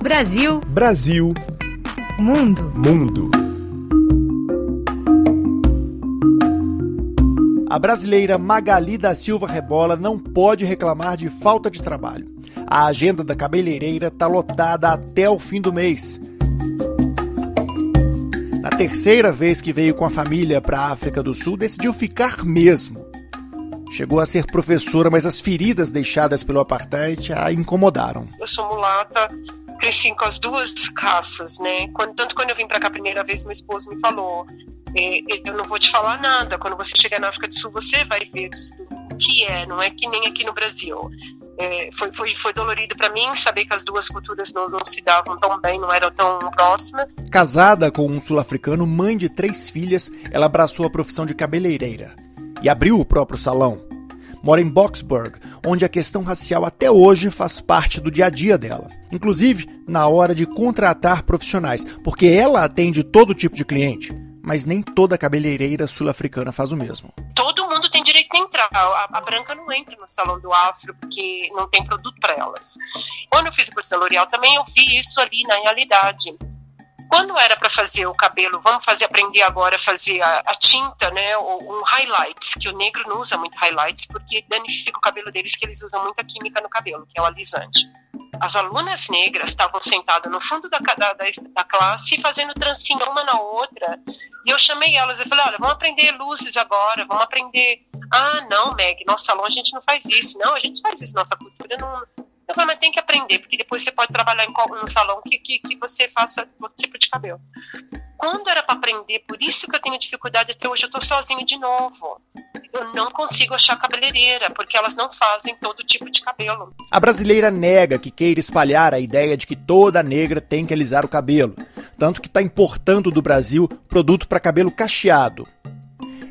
Brasil. Brasil. Mundo. Mundo. A brasileira Magali da Silva Rebola não pode reclamar de falta de trabalho. A agenda da cabeleireira está lotada até o fim do mês. Na terceira vez que veio com a família para a África do Sul, decidiu ficar mesmo. Chegou a ser professora, mas as feridas deixadas pelo apartheid a incomodaram. Eu sou mulata, cresci com as duas raças, né? Quando, tanto quando eu vim para cá a primeira vez, meu esposo me falou: é, eu não vou te falar nada. Quando você chegar na África do Sul, você vai ver o que é. Não é que nem aqui no Brasil. É, foi, foi, foi dolorido para mim saber que as duas culturas não, não, se davam tão bem, não eram tão próximas. Casada com um sul-africano, mãe de três filhas, ela abraçou a profissão de cabeleireira e abriu o próprio salão. Mora em Boxburg, onde a questão racial até hoje faz parte do dia a dia dela, inclusive na hora de contratar profissionais, porque ela atende todo tipo de cliente, mas nem toda cabeleireira sul-africana faz o mesmo. Todo mundo tem direito de entrar. A, a, branca não entra no salão do afro porque não tem produto para elas. Quando eu fiz o curso da L'Oréal também eu vi isso ali na realidade. Quando era para fazer o cabelo, vamos fazer aprender agora a fazer a, a tinta, né, um highlights, que o negro não usa muito highlights porque danifica o cabelo deles, que eles usam muita química no cabelo, que é o alisante. As alunas negras estavam sentadas no fundo da, da, da classe fazendo trancinha uma na outra e eu chamei elas e falei, olha, vamos aprender luzes agora, vamos aprender. Ah, não, Meg, nosso salão a gente não faz isso. Não, a gente faz isso, nossa cultura não, eu falei, mas tem que aprender, porque depois você pode trabalhar em um salão que, que, que você faça outro tipo de cabelo. Quando era para aprender, por isso que eu tenho dificuldade até hoje, eu estou sozinho de novo. Eu não consigo achar cabeleireira, porque elas não fazem todo tipo de cabelo. A brasileira nega que queira espalhar a ideia de que toda negra tem que alisar o cabelo, tanto que está importando do Brasil produto para cabelo cacheado.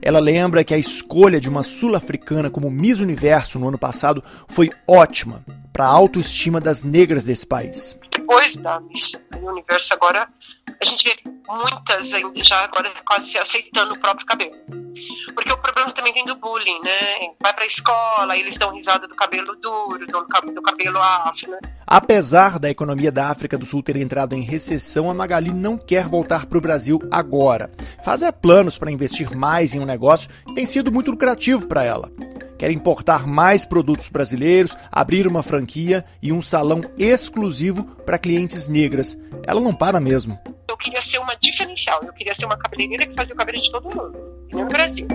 Ela lembra que a escolha de uma sul-africana como Miss Universo no ano passado foi ótima para a autoestima das negras desse país. Depois da Miss Universo agora, a gente vê muitas ainda já agora quase aceitando o próprio cabelo. Porque o problema também vem do bullying, né? Vai pra escola, eles dão risada do cabelo duro, do, do cabelo afro, né? Apesar da economia da África do Sul ter entrado em recessão, a Magali não quer voltar para o Brasil agora. Faz é planos para investir mais em um negócio que tem sido muito lucrativo para ela quer importar mais produtos brasileiros, abrir uma franquia e um salão exclusivo para clientes negras. Ela não para mesmo. Eu queria ser uma diferencial, eu queria ser uma cabeleireira que fazia o cabelo de todo mundo, no Brasil.